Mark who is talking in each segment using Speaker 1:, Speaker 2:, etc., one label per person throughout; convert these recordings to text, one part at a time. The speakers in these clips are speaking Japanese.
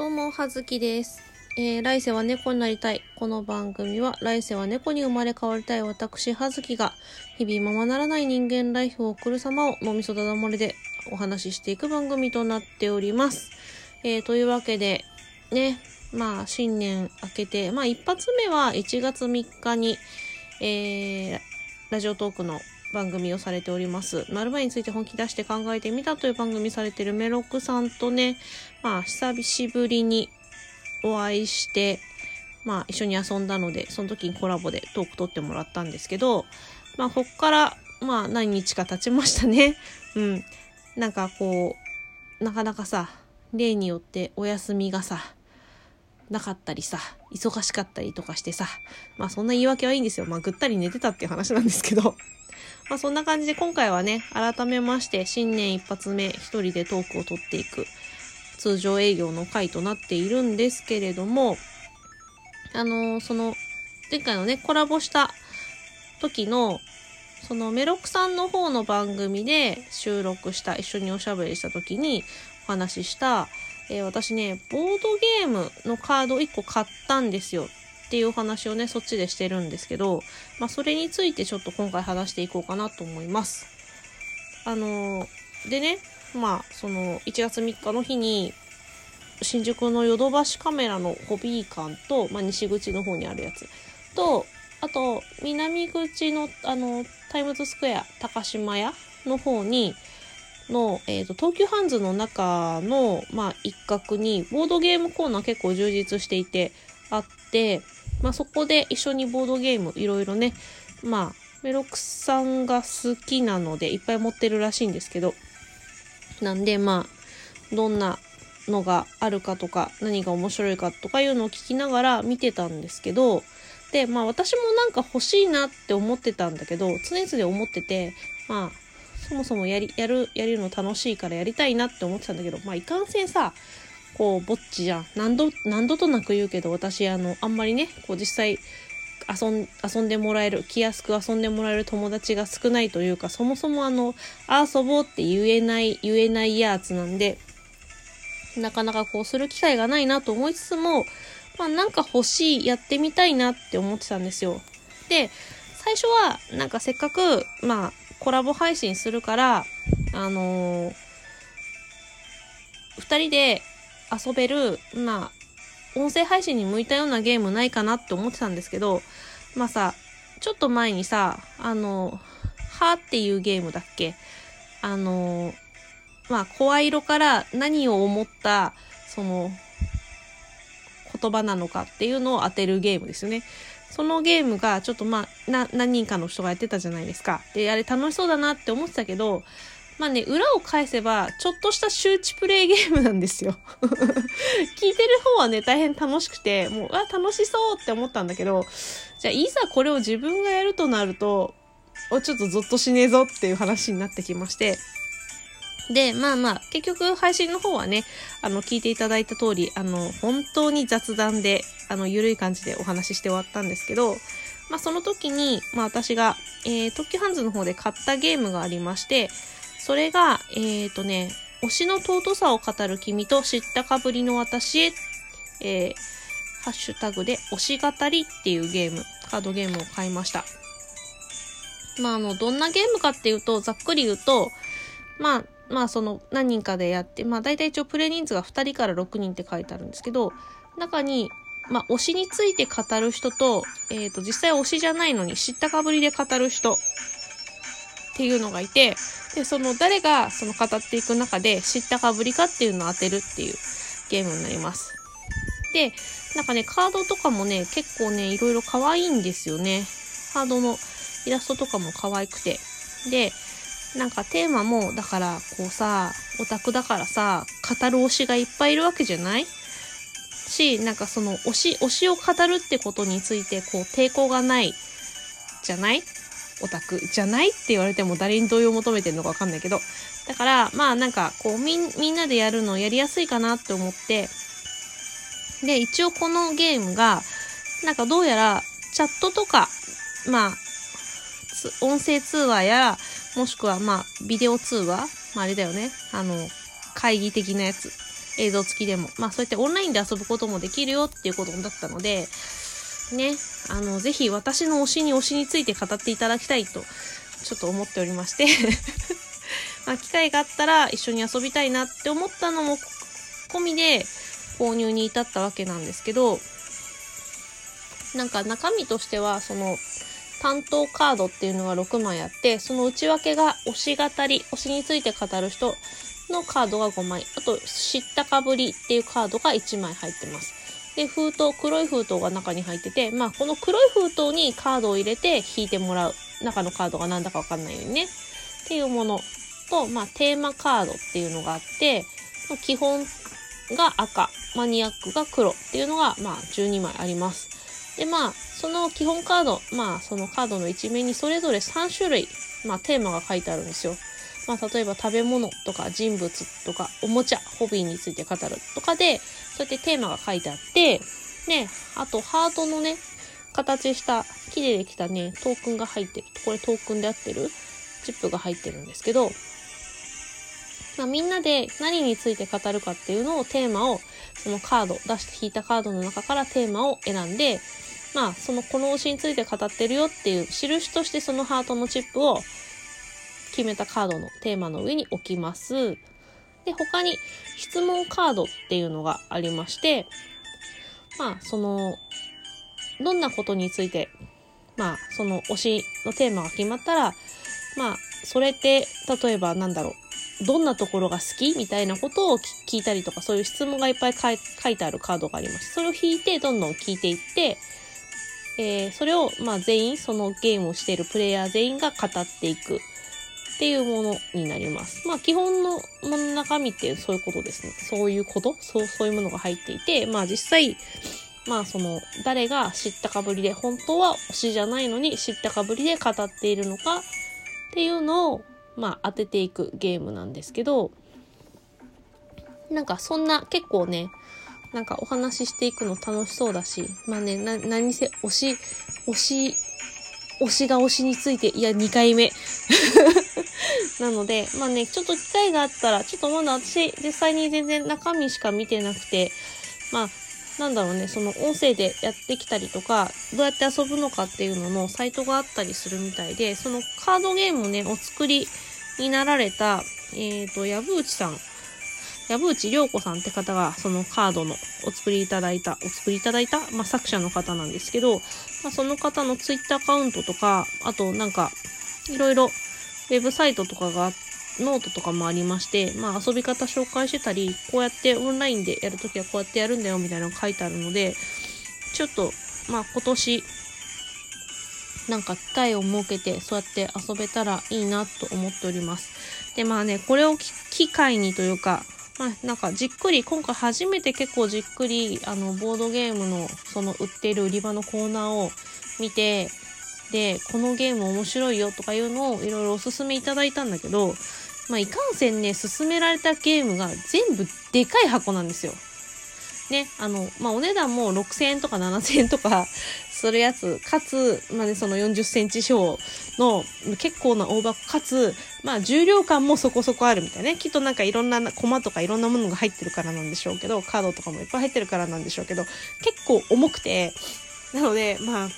Speaker 1: どうも、はずきです。えー、来世は猫になりたい。この番組は、来世は猫に生まれ変わりたい私、はずきが、日々ままならない人間ライフを送る様を脳みそだだ漏れでお話ししていく番組となっております。えー、というわけで、ね、まあ、新年明けて、まあ、一発目は1月3日に、えー、ラジオトークの番組をされております。なる前について本気出して考えてみたという番組されてるメロックさんとね、まあ、久しぶりにお会いして、まあ、一緒に遊んだので、その時にコラボでトーク撮ってもらったんですけど、まあ、こっから、まあ、何日か経ちましたね。うん。なんかこう、なかなかさ、例によってお休みがさ、なかったりさ、忙しかったりとかしてさ、まあそんな言い訳はいいんですよ。まあぐったり寝てたっていう話なんですけど。まあそんな感じで今回はね、改めまして新年一発目一人でトークを取っていく通常営業の回となっているんですけれども、あのーその前回のね、コラボした時の、そのメロクさんの方の番組で収録した、一緒におしゃべりした時にお話しした、えー私ね、ボードゲームのカード1個買ったんですよ。っていうお話をね、そっちでしてるんですけど、まあそれについてちょっと今回話していこうかなと思います。あのーでね、まあその1月3日の日に、新宿のヨドバシカメラのホビー館と、まあ西口の方にあるやつと、あと、南口の、あの、タイムズスクエア、高島屋の方に、の、えっ、と、東急ハンズの中の、まあ、一角に、ボードゲームコーナー結構充実していて、あって、まあ、そこで一緒にボードゲーム、いろいろね、まあ、メロクさんが好きなので、いっぱい持ってるらしいんですけど、なんで、まあ、どんなのがあるかとか、何が面白いかとかいうのを聞きながら見てたんですけど、で、まあ私もなんか欲しいなって思ってたんだけど、常々思ってて、まあ、そもそもやり、やる、やるの楽しいからやりたいなって思ってたんだけど、まあいかんせんさ、こう、ぼっちじゃん。何度、何度となく言うけど、私、あの、あんまりね、こう実際、遊ん、遊んでもらえる、気安く遊んでもらえる友達が少ないというか、そもそもあの、遊ぼうって言えない、言えないやつなんで、なかなかこうする機会がないなと思いつつも、まあなんか欲しい、やってみたいなって思ってたんですよ。で、最初はなんかせっかく、まあコラボ配信するから、あのー二人で遊べる、まあ、音声配信に向いたようなゲームないかなって思ってたんですけど、まあさ、ちょっと前にさ、あの、はーっていうゲームだっけ？あの、まあ、声色から何を思った、その、言葉なのかっていうのを当てるゲームですよね。そのゲームがちょっとまあ、な、何人かの人がやってたじゃないですか。で、あれ楽しそうだなって思ってたけど、まあね、裏を返せば、ちょっとした周知プレイゲームなんですよ。聞いてる方はね、大変楽しくて、もう、あ、楽しそうって思ったんだけど、じゃあ、いざこれを自分がやるとなると、お、ちょっとゾッとしねえぞっていう話になってきまして、で、まあまあ、結局配信の方はね、あの、聞いていただいた通り、あの、本当に雑談で、あの、ゆるい感じでお話しして終わったんですけど、まあその時に、まあ私が、えー、特許ハンズの方で買ったゲームがありまして、それが、えっ、とね、推しの尊さを語る君と知ったかぶりの私へ、えー、ハッシュタグで推し語りっていうゲーム、カードゲームを買いました。まああの、どんなゲームかっていうと、ざっくり言うと、まあ、まあその何人かでやって、まあ大体一応プレイ人数が2人から6人って書いてあるんですけど、中に、まあ推しについて語る人と、えっ、と実際推しじゃないのに知ったかぶりで語る人っていうのがいて、で、その誰がその語っていく中で知ったかぶりかっていうのを当てるっていうゲームになります。で、なんかね、カードとかもね、結構ね、いろいろ可愛いんですよね。カードのイラストとかも可愛くて。で、なんかテーマも、だから、こうさ、オタクだからさ、語る推しがいっぱいいるわけじゃない？し、なんかその推し、推しを語るってことについて、こう、抵抗がない、じゃない？オタクじゃないって言われても誰に同意を求めてるのかわかんないけど。だから、まあなんか、こう、みん、みんなでやるのやりやすいかなって思って、で、一応このゲームが、なんかどうやら、チャットとか、まあ、音声通話や、もしくはまあ、ビデオ通話まああれだよね。あの、会議的なやつ。映像付きでも。まあそうやってオンラインで遊ぶこともできるよっていうことだったので、ね、あの、ぜひ私の推しに推しについて語っていただきたいと、ちょっと思っておりまして まあ機会があったら一緒に遊びたいなって思ったのも込みで購入に至ったわけなんですけど、なんか中身としては、その、担当カードっていうのが6枚あって、その内訳が推し語り、推しについて語る人のカードが5枚、あと知ったかぶりっていうカードが1枚入ってます。で、封筒、黒い封筒が中に入ってて、まあこの黒い封筒にカードを入れて引いてもらう。中のカードが何だかわかんないようにね。っていうものと、まあテーマカードっていうのがあって、基本が赤、マニアックが黒っていうのが、まあ12枚あります。で、まあ、その基本カード、まあ、そのカードの一面にそれぞれ3種類、まあ、テーマが書いてあるんですよ。まあ、例えば食べ物とか人物とかおもちゃ、ホビーについて語るとかで、そうやってテーマが書いてあって、ね、あとハートのね、形した木でできたね、トークンが入ってる。これトークンで合ってる？チップが入ってるんですけど、まあ、みんなで何について語るかっていうのをテーマを、そのカード、出して引いたカードの中からテーマを選んで、まあ、そのこの推しについて語ってるよっていう印としてそのハートのチップを決めたカードのテーマの上に置きます。で、他に質問カードっていうのがありまして、まあ、その、どんなことについて、まあ、その推しのテーマが決まったら、まあ、それって、例えばなんだろう、どんなところが好き？みたいなことを聞いたりとか、そういう質問がいっぱい書いてあるカードがあります。それを引いて、どんどん聞いていって、えー、それを、まあ、全員、そのゲームをしているプレイヤー全員が語っていくっていうものになります。まあ、基本の中身ってそういうことですね。そういうこと？そう、そういうものが入っていて、まあ、実際、まあ、その、誰が知ったかぶりで、本当は推しじゃないのに知ったかぶりで語っているのかっていうのを、まあ、当てていくゲームなんですけど、なんかそんな結構ね、なんかお話ししていくの楽しそうだし、まあね、な、何せ、推し、推し、推しが推しについて、いや、2回目。なので、まあね、ちょっと機会があったら、ちょっとまだ私、実際に全然中身しか見てなくて、まあ、なんだろうね、その音声でやってきたりとか、どうやって遊ぶのかっていうののサイトがあったりするみたいで、そのカードゲームをね、お作りになられた、えっ、ー、と、矢内さん藪内涼子さんって方がそのカードのお作りいただいた、お作りいただいた、まあ、作者の方なんですけど、まあ、その方のツイッターアカウントとか、あとなんか、いろいろウェブサイトとかが、ノートとかもありまして、まあ遊び方紹介してたり、こうやってオンラインでやるときはこうやってやるんだよみたいなの書いてあるので、ちょっと、まあ今年、なんか機会を設けてそうやって遊べたらいいなと思っております。で、まあね、これを機会にというか、まあ、なんかじっくり、今回初めて結構じっくり、あの、ボードゲームの、その売ってる売り場のコーナーを見て、で、このゲーム面白いよとかいうのをいろいろおすすめいただいたんだけど、まあ、いかんせんね、勧められたゲームが全部でかい箱なんですよ。ね、あの、まあ、お値段も6000円とか7000円とかするやつ、かつ、まあね、その40センチ小の結構な大箱、かつ、まあ、重量感もそこそこあるみたいね。きっとなんかいろんなコマとかいろんなものが入ってるからなんでしょうけど、カードとかもいっぱい入ってるからなんでしょうけど、結構重くて、なので、まあ、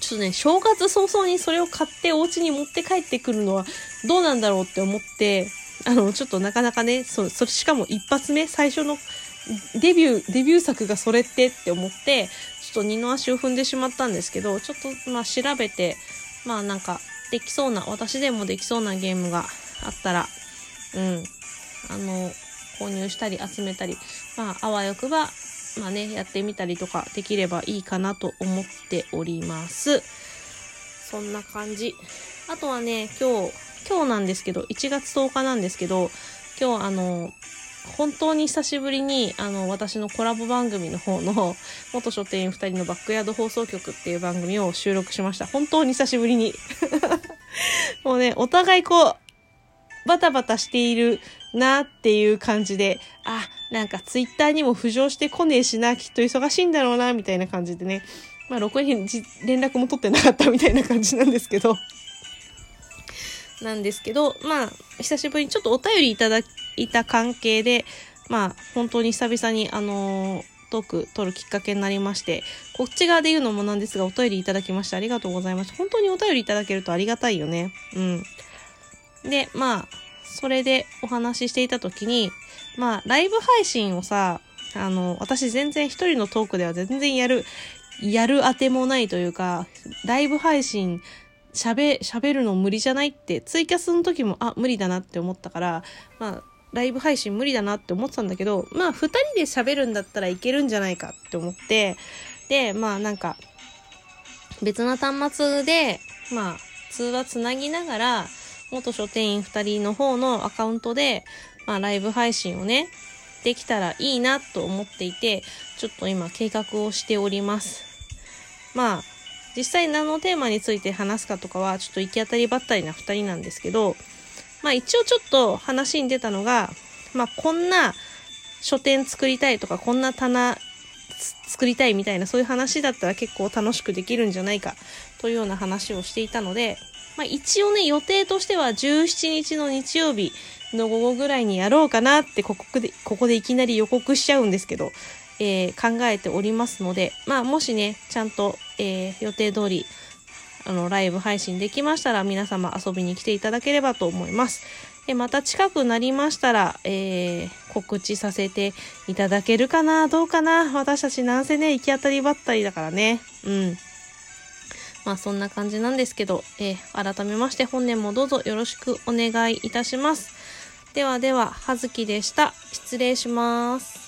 Speaker 1: ちょっとね、正月早々にそれを買ってお家に持って帰ってくるのはどうなんだろうって思って、あの、ちょっとなかなかね、そそれしかも一発目、最初のデビュー、デビュー作がそれってって思って、と二の足を踏んでしまったんですけど、ちょっとまあ調べて、まあなんかできそうな、私でもできそうなゲームがあったら、うん、あの、購入したり集めたり、まああわよくば、まあね、やってみたりとかできればいいかなと思っております。そんな感じ。あとはね、今日、今日なんですけど、1月10日なんですけど、今日あの、本当に久しぶりに、あの、私のコラボ番組の方の、元書店員2人のバックヤード放送局っていう番組を収録しました。本当に久しぶりに。もうね、お互いこう、バタバタしているなっていう感じで、あ、なんかツイッターにも浮上してこねえしな、きっと忙しいんだろうな、みたいな感じでね。まあ、ろくに連絡も取ってなかったみたいな感じなんですけど。なんですけど、まあ、久しぶりにちょっとお便りいただいた関係で、まあ、本当に久々に、あのートーク撮るきっかけになりまして、こっち側で言うのもなんですが、お便りいただきましてありがとうございます。本当にお便りいただけるとありがたいよね。うん。で、まあ、それでお話ししていた時に、まあ、ライブ配信をさ、あの、私全然一人のトークでは全然やる、やるあてもないというか、ライブ配信喋、喋るの無理じゃないって、ツイキャスの時も、あ、無理だなって思ったから、まあ、ライブ配信無理だなって思ってたんだけど、まあ、二人で喋るんだったらいけるんじゃないかって思って、で、まあ、なんか、別な端末で、まあ、通話つなぎながら、元書店員二人の方のアカウントで、まあ、ライブ配信をね、できたらいいなと思っていて、ちょっと今計画をしております。まあ、実際何のテーマについて話すかとかは、ちょっと行き当たりばったりな二人なんですけど、まあ一応ちょっと話に出たのが、まあこんな書店作りたいとか、こんな棚作りたいみたいなそういう話だったら結構楽しくできるんじゃないかというような話をしていたので、まあ一応ね予定としては17日の日曜日の午後ぐらいにやろうかなってここで、ここでいきなり予告しちゃうんですけど、えー、考えておりますので、まあもしね、ちゃんと、えー、予定通りあの、ライブ配信できましたら皆様遊びに来ていただければと思います。で、また近くなりましたら、えー、告知させていただけるかなどうかな私たちなんせね、行き当たりばったりだからね。うん。まあそんな感じなんですけど、えー、改めまして本年もどうぞよろしくお願いいたします。ではでは、はずきでした。失礼します。